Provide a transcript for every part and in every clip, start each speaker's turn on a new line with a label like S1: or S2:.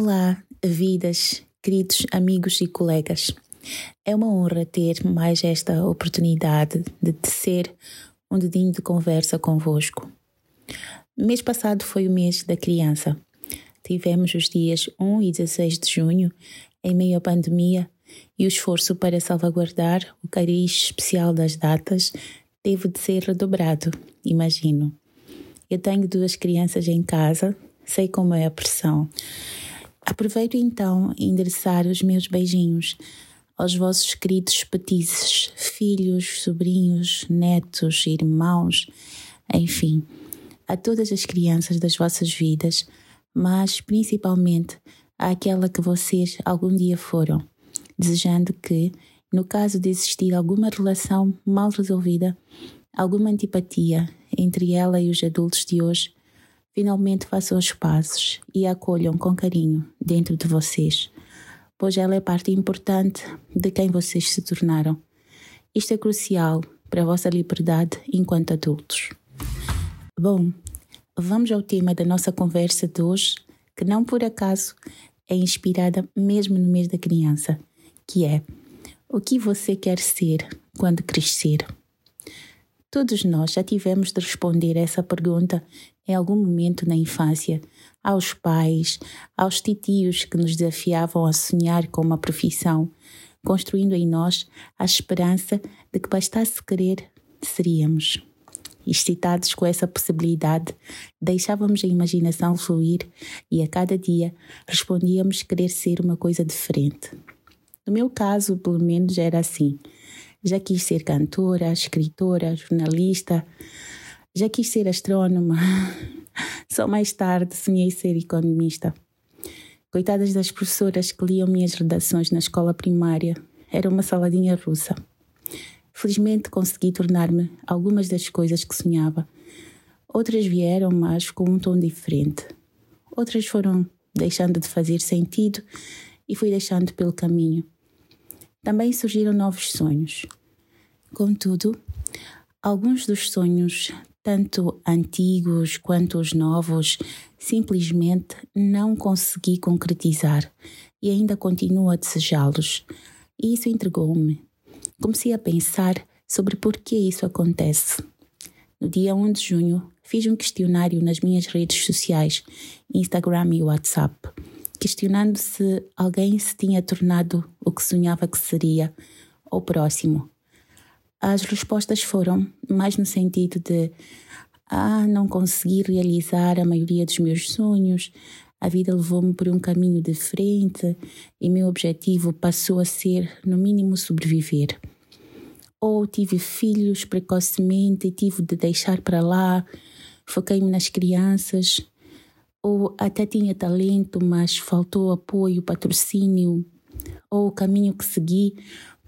S1: Olá, vidas, queridos amigos e colegas. É uma honra ter mais esta oportunidade de tecer um dedinho de conversa convosco. Mês passado foi o mês da criança. Tivemos os dias 1 e 16 de junho, em meio à pandemia, e o esforço para salvaguardar o cariz especial das datas teve de ser redobrado, imagino. Eu tenho duas crianças em casa, sei como é a pressão. Aproveito então e endereçar os meus beijinhos aos vossos queridos petizes, filhos, sobrinhos, netos, irmãos, enfim, a todas as crianças das vossas vidas, mas principalmente àquela que vocês algum dia foram, desejando que, no caso de existir alguma relação mal resolvida, alguma antipatia entre ela e os adultos de hoje, finalmente façam os passos e a acolham com carinho dentro de vocês, pois ela é parte importante de quem vocês se tornaram. Isto é crucial para a vossa liberdade enquanto adultos. Bom, vamos ao tema da nossa conversa de hoje, que não por acaso é inspirada mesmo no mês da criança, que é o que você quer ser quando crescer? Todos nós já tivemos de responder essa pergunta em algum momento na infância, aos pais, aos titios que nos desafiavam a sonhar com uma profissão, construindo em nós a esperança de que bastasse querer, seríamos. Excitados com essa possibilidade, deixávamos a imaginação fluir e a cada dia respondíamos querer ser uma coisa diferente. No meu caso, pelo menos, era assim. Já quis ser cantora, escritora, jornalista, já quis ser astrônoma. Só mais tarde sonhei ser economista. Coitadas das professoras que liam minhas redações na escola primária. Era uma saladinha russa. Felizmente consegui tornar-me algumas das coisas que sonhava. Outras vieram, mas com um tom diferente. Outras foram deixando de fazer sentido e fui deixando pelo caminho. Também surgiram novos sonhos. Contudo, alguns dos sonhos tanto antigos quanto os novos, simplesmente não consegui concretizar e ainda continuo a desejá-los. E isso entregou-me. Comecei a pensar sobre por que isso acontece. No dia 1 de junho, fiz um questionário nas minhas redes sociais, Instagram e WhatsApp, questionando se alguém se tinha tornado o que sonhava que seria, ou próximo. As respostas foram mais no sentido de ah, não consegui realizar a maioria dos meus sonhos, a vida levou-me por um caminho diferente e meu objetivo passou a ser, no mínimo, sobreviver. Ou tive filhos precocemente e tive de deixar para lá, foquei-me nas crianças. Ou até tinha talento, mas faltou apoio, patrocínio. Ou o caminho que segui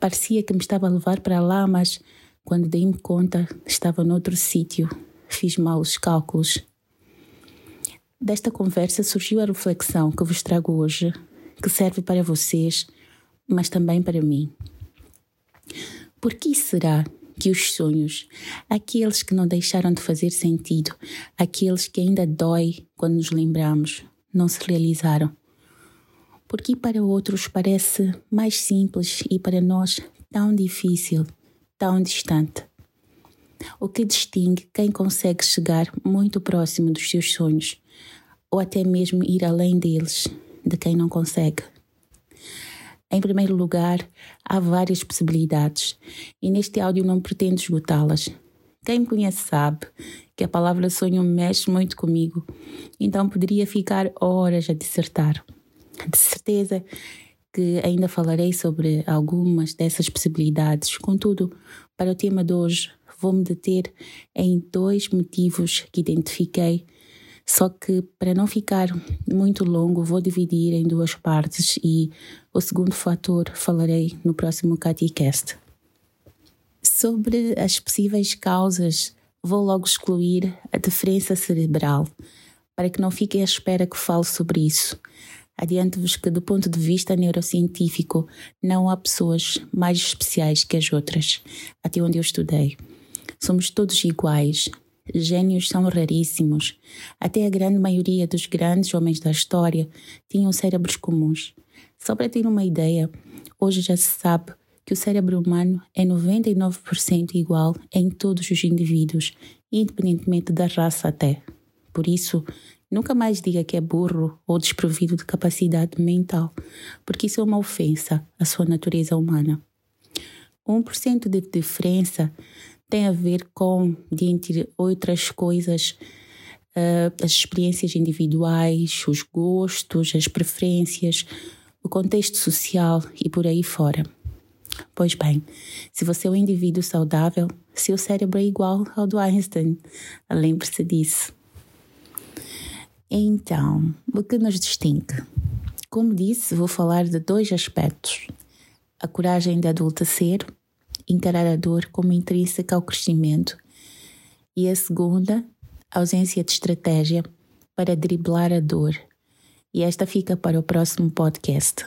S1: Parecia que me estava a levar para lá, mas quando dei-me conta, estava noutro sítio. Fiz maus cálculos. Desta conversa surgiu a reflexão que vos trago hoje, que serve para vocês, mas também para mim. Por que será que os sonhos, aqueles que não deixaram de fazer sentido, aqueles que ainda dói quando nos lembramos, não se realizaram? Porque para outros parece mais simples e para nós tão difícil, tão distante. O que distingue quem consegue chegar muito próximo dos seus sonhos, ou até mesmo ir além deles, de quem não consegue. Em primeiro lugar, há várias possibilidades e neste áudio não pretendo esgotá-las. Quem me conhece sabe que a palavra sonho mexe muito comigo, então poderia ficar horas a dissertar. De certeza que ainda falarei sobre algumas dessas possibilidades. Contudo, para o tema de hoje, vou-me deter em dois motivos que identifiquei. Só que, para não ficar muito longo, vou dividir em duas partes e o segundo fator falarei no próximo CatiCast. Sobre as possíveis causas, vou logo excluir a diferença cerebral, para que não fiquem à espera que fale sobre isso. Adianto-vos que, do ponto de vista neurocientífico, não há pessoas mais especiais que as outras, até onde eu estudei. Somos todos iguais. gênios são raríssimos. Até a grande maioria dos grandes homens da história tinham cérebros comuns. Só para ter uma ideia, hoje já se sabe que o cérebro humano é 99% igual em todos os indivíduos, independentemente da raça até. Por isso, nunca mais diga que é burro ou desprovido de capacidade mental, porque isso é uma ofensa à sua natureza humana. 1% de diferença tem a ver com, dentre outras coisas, uh, as experiências individuais, os gostos, as preferências, o contexto social e por aí fora. Pois bem, se você é um indivíduo saudável, seu cérebro é igual ao do Einstein. Lembre-se disso. Então, o que nos distingue? Como disse, vou falar de dois aspectos: a coragem de adultecer, encarar a dor como intrínseca ao crescimento, e a segunda, a ausência de estratégia para driblar a dor. E esta fica para o próximo podcast.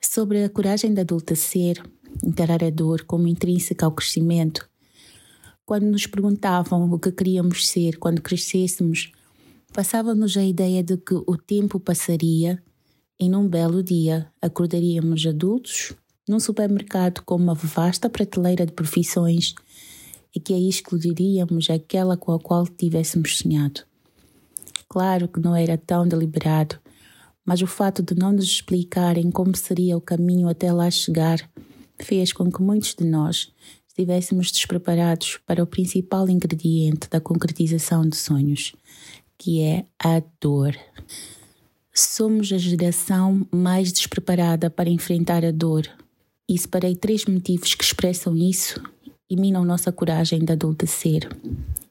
S1: Sobre a coragem de adultecer, encarar a dor como intrínseca ao crescimento, quando nos perguntavam o que queríamos ser quando crescêssemos, Passava-nos a ideia de que o tempo passaria e num belo dia acordaríamos adultos num supermercado com uma vasta prateleira de profissões e que aí excluiríamos aquela com a qual tivéssemos sonhado. Claro que não era tão deliberado, mas o fato de não nos explicarem como seria o caminho até lá chegar fez com que muitos de nós estivéssemos despreparados para o principal ingrediente da concretização de sonhos, que é a dor. Somos a geração mais despreparada para enfrentar a dor. E separei três motivos que expressam isso e minam nossa coragem de adultecer.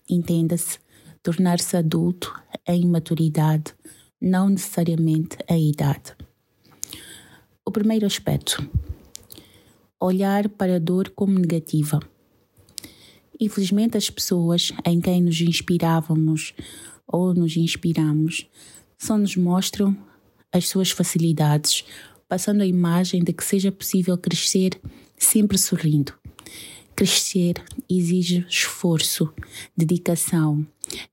S1: Entenda-se, tornar-se adulto é imaturidade, não necessariamente a idade. O primeiro aspecto: olhar para a dor como negativa. Infelizmente, as pessoas em quem nos inspirávamos ou nos inspiramos, só nos mostram as suas facilidades, passando a imagem de que seja possível crescer sempre sorrindo. Crescer exige esforço, dedicação,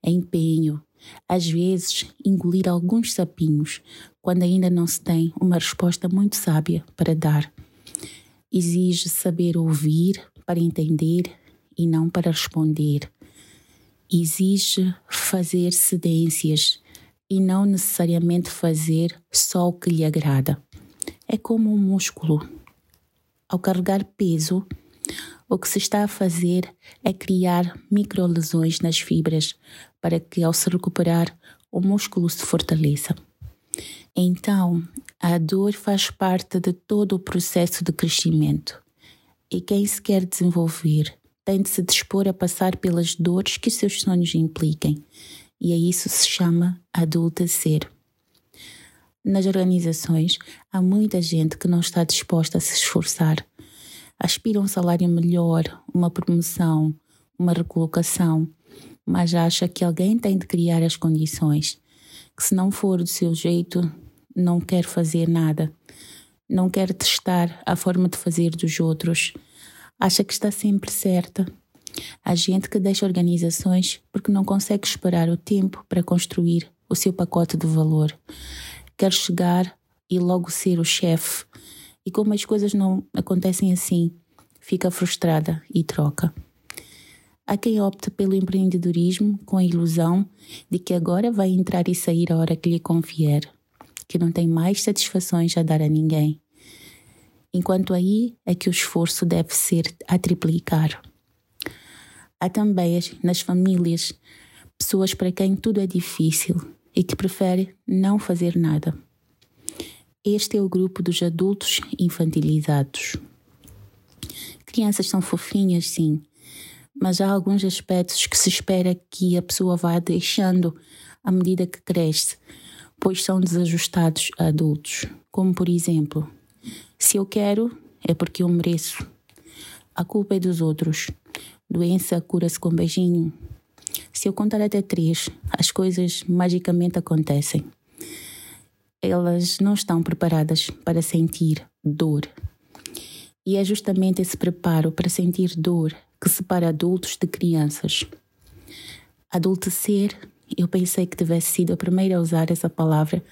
S1: empenho, às vezes engolir alguns sapinhos quando ainda não se tem uma resposta muito sábia para dar. Exige saber ouvir para entender e não para responder exige fazer cedências e não necessariamente fazer só o que lhe agrada. É como um músculo. Ao carregar peso, o que se está a fazer é criar microlesões nas fibras para que, ao se recuperar, o músculo se fortaleça. Então, a dor faz parte de todo o processo de crescimento. E quem se quer desenvolver tem de se dispor a passar pelas dores que seus sonhos impliquem, e a isso se chama adultecer. Nas organizações, há muita gente que não está disposta a se esforçar. Aspira um salário melhor, uma promoção, uma recolocação, mas acha que alguém tem de criar as condições, que se não for do seu jeito, não quer fazer nada, não quer testar a forma de fazer dos outros acha que está sempre certa. Há gente que deixa organizações porque não consegue esperar o tempo para construir o seu pacote de valor. Quer chegar e logo ser o chefe. E como as coisas não acontecem assim, fica frustrada e troca. Há quem opte pelo empreendedorismo com a ilusão de que agora vai entrar e sair a hora que lhe convier, que não tem mais satisfações a dar a ninguém enquanto aí é que o esforço deve ser a triplicar. Há também nas famílias pessoas para quem tudo é difícil e que preferem não fazer nada. Este é o grupo dos adultos infantilizados. Crianças são fofinhas, sim, mas há alguns aspectos que se espera que a pessoa vá deixando à medida que cresce, pois são desajustados a adultos, como por exemplo, se eu quero, é porque eu mereço. A culpa é dos outros. Doença cura-se com beijinho. Se eu contar até três, as coisas magicamente acontecem. Elas não estão preparadas para sentir dor. E é justamente esse preparo para sentir dor que separa adultos de crianças. Adultecer, eu pensei que tivesse sido a primeira a usar essa palavra,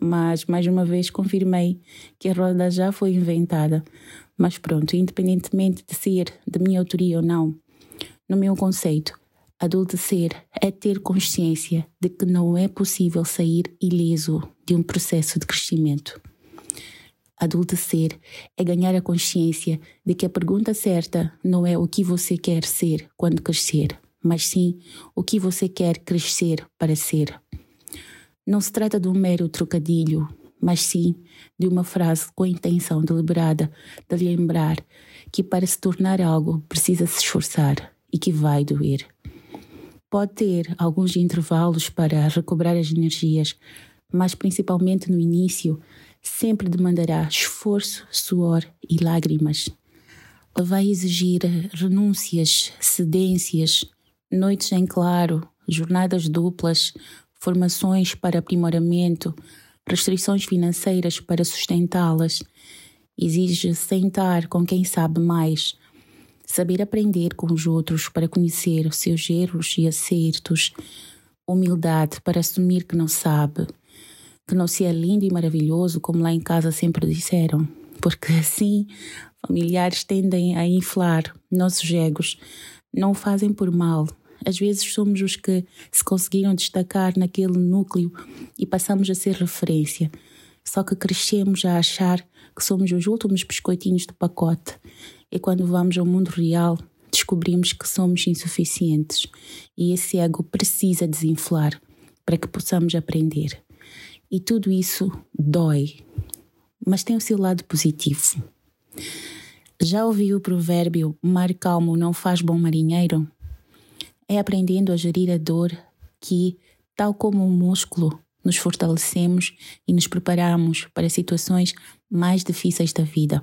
S1: mas mais uma vez confirmei que a roda já foi inventada. Mas pronto, independentemente de ser de minha autoria ou não, no meu conceito, adultecer é ter consciência de que não é possível sair ileso de um processo de crescimento. Adultecer é ganhar a consciência de que a pergunta certa não é o que você quer ser quando crescer, mas sim o que você quer crescer para ser. Não se trata de um mero trocadilho, mas sim de uma frase com a intenção deliberada de lembrar que para se tornar algo precisa se esforçar e que vai doer. Pode ter alguns intervalos para recobrar as energias, mas principalmente no início sempre demandará esforço, suor e lágrimas. Vai exigir renúncias, cedências, noites em claro, jornadas duplas, formações para aprimoramento, restrições financeiras para sustentá-las. Exige sentar com quem sabe mais, saber aprender com os outros para conhecer os seus erros e acertos, humildade para assumir que não sabe, que não se é lindo e maravilhoso como lá em casa sempre disseram, porque assim familiares tendem a inflar nossos egos. Não o fazem por mal. Às vezes somos os que se conseguiram destacar naquele núcleo e passamos a ser referência. Só que crescemos a achar que somos os últimos biscoitinhos do pacote. E quando vamos ao mundo real, descobrimos que somos insuficientes. E esse ego precisa desinflar para que possamos aprender. E tudo isso dói, mas tem o seu lado positivo. Já ouviu o provérbio mar calmo não faz bom marinheiro? É aprendendo a gerir a dor que, tal como um músculo, nos fortalecemos e nos preparamos para situações mais difíceis da vida.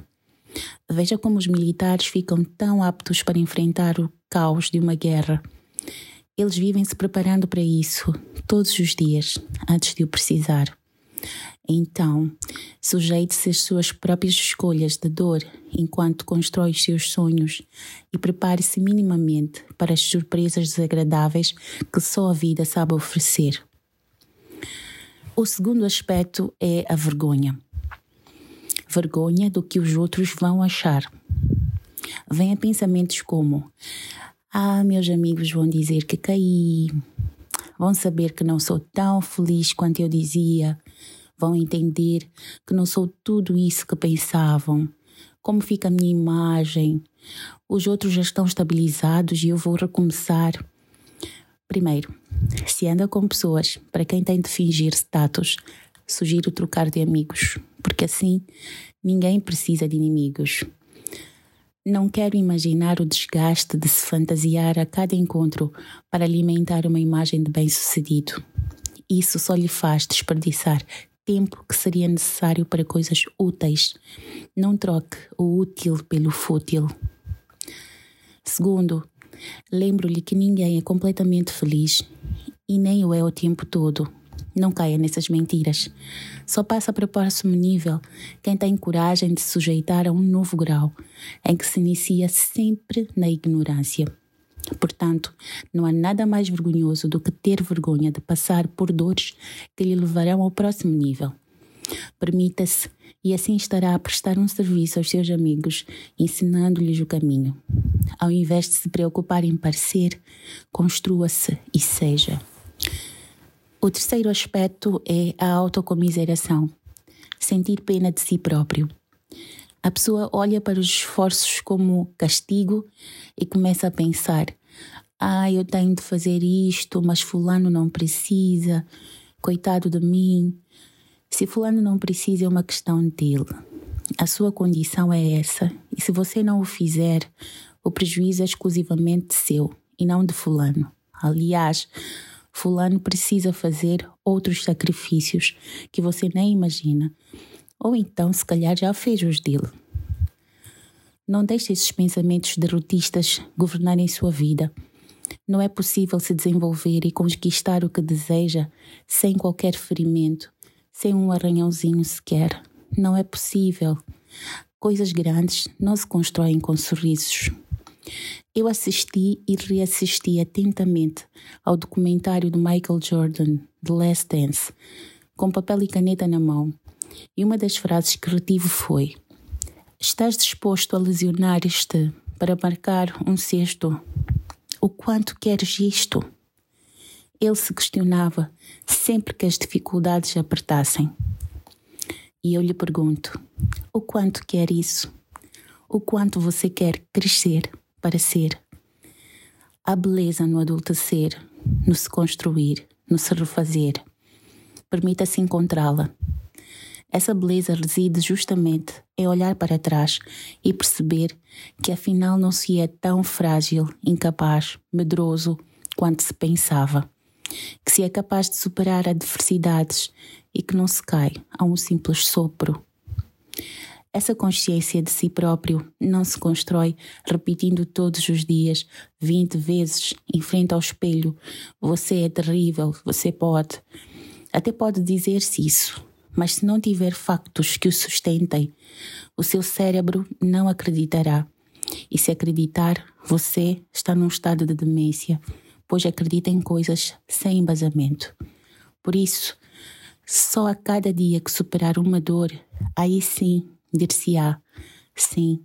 S1: Veja como os militares ficam tão aptos para enfrentar o caos de uma guerra. Eles vivem se preparando para isso todos os dias, antes de o precisar. Então, sujeite-se às suas próprias escolhas de dor enquanto constrói os seus sonhos e prepare-se minimamente para as surpresas desagradáveis que só a vida sabe oferecer. O segundo aspecto é a vergonha. Vergonha do que os outros vão achar. Venha pensamentos como: ah, meus amigos vão dizer que caí, vão saber que não sou tão feliz quanto eu dizia, vão entender que não sou tudo isso que pensavam, como fica a minha imagem, os outros já estão estabilizados e eu vou recomeçar. Primeiro, se anda com pessoas para quem tem de fingir status, sugiro trocar de amigos, porque assim ninguém precisa de inimigos. Não quero imaginar o desgaste de se fantasiar a cada encontro para alimentar uma imagem de bem-sucedido. Isso só lhe faz desperdiçar tempo que seria necessário para coisas úteis. Não troque o útil pelo fútil. Segundo, lembro-lhe que ninguém é completamente feliz e nem o é o tempo todo. Não caia nessas mentiras. Só passa para o próximo nível quem tem coragem de se sujeitar a um novo grau, em que se inicia sempre na ignorância. Portanto, não há nada mais vergonhoso do que ter vergonha de passar por dores que lhe levarão ao próximo nível. Permita-se e assim estará a prestar um serviço aos seus amigos, ensinando-lhes o caminho. Ao invés de se preocupar em parecer, construa-se e seja. O terceiro aspecto é a autocomiseração. Sentir pena de si próprio. A pessoa olha para os esforços como castigo e começa a pensar: ah, eu tenho de fazer isto, mas Fulano não precisa, coitado de mim. Se Fulano não precisa, é uma questão dele. A sua condição é essa, e se você não o fizer, o prejuízo é exclusivamente seu e não de Fulano. Aliás, Fulano precisa fazer outros sacrifícios que você nem imagina. Ou então, se calhar, já fez os dele. Não deixe esses pensamentos derrotistas governarem sua vida. Não é possível se desenvolver e conquistar o que deseja sem qualquer ferimento, sem um arranhãozinho sequer. Não é possível. Coisas grandes não se constroem com sorrisos. Eu assisti e reassisti atentamente ao documentário do Michael Jordan, The Last Dance, com papel e caneta na mão, e uma das frases que retive foi: Estás disposto a lesionar-te para marcar um cesto? O quanto queres isto? Ele se questionava sempre que as dificuldades apertassem. E eu lhe pergunto: o quanto quer isso? O quanto você quer crescer para ser? Há beleza no adultecer, no se construir, no se refazer. Permita-se encontrá-la. Essa beleza reside justamente em olhar para trás e perceber que afinal não se é tão frágil, incapaz, medroso quanto se pensava. Que se é capaz de superar adversidades e que não se cai a um simples sopro. Essa consciência de si próprio não se constrói repetindo todos os dias, 20 vezes, em frente ao espelho: Você é terrível, você pode. Até pode dizer-se isso, mas se não tiver factos que o sustentem, o seu cérebro não acreditará. E se acreditar, você está num estado de demência, pois acredita em coisas sem embasamento. Por isso, só a cada dia que superar uma dor, aí sim dir-se-á: sim,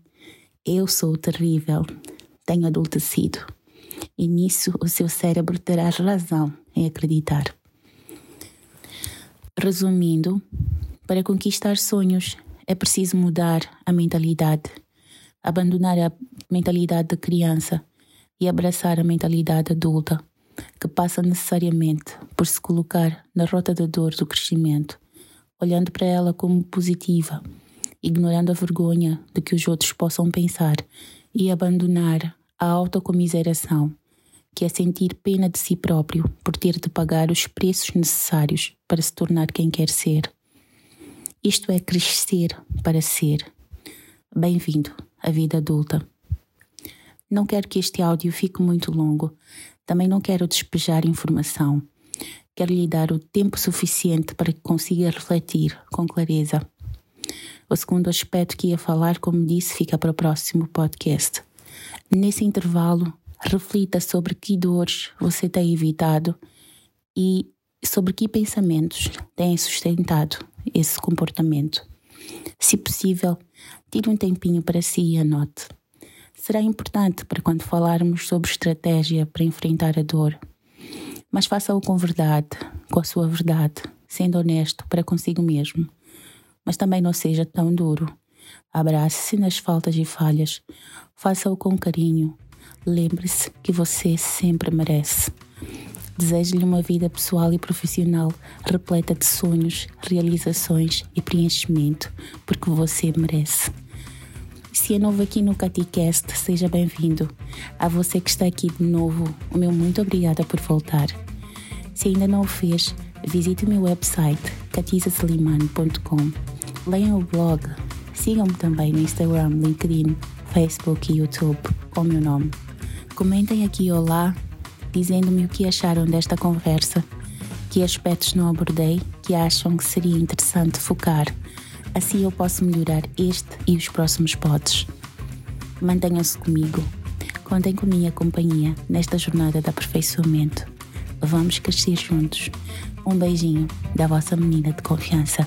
S1: eu sou terrível, tenho adultecido. E nisso o seu cérebro terá razão em acreditar. Resumindo, para conquistar sonhos é preciso mudar a mentalidade, abandonar a mentalidade de criança e abraçar a mentalidade adulta que passa necessariamente por se colocar na rota da dor do crescimento, olhando para ela como positiva, ignorando a vergonha de que os outros possam pensar e abandonar a autocomiseração, que é sentir pena de si próprio por ter de pagar os preços necessários para se tornar quem quer ser. Isto é crescer para ser. Bem-vindo à vida adulta. Não quero que este áudio fique muito longo, também não quero despejar informação. Quero lhe dar o tempo suficiente para que consiga refletir com clareza. O segundo aspecto que ia falar, como disse, fica para o próximo podcast. Nesse intervalo, reflita sobre que dores você tem evitado e sobre que pensamentos têm sustentado esse comportamento. Se possível, tire um tempinho para si e anote será importante para quando falarmos sobre estratégia para enfrentar a dor. Mas faça-o com verdade, com a sua verdade, sendo honesto para consigo mesmo. Mas também não seja tão duro. Abrace-se nas faltas e falhas. Faça-o com carinho. Lembre-se que você sempre merece. Desejo-lhe uma vida pessoal e profissional repleta de sonhos, realizações e preenchimento, porque você merece. Se é novo aqui no CatiCast, seja bem-vindo. A você que está aqui de novo, o meu muito obrigada por voltar. Se ainda não o fez, visite o meu website catizasliman.com. Leiam o blog. Sigam-me também no Instagram, LinkedIn, Facebook e YouTube com o meu nome. Comentem aqui olá, dizendo-me o que acharam desta conversa, que aspectos não abordei que acham que seria interessante focar Assim eu posso melhorar este e os próximos pods. Mantenham-se comigo. Contem com minha companhia nesta jornada de aperfeiçoamento. Vamos crescer juntos. Um beijinho da vossa menina de confiança.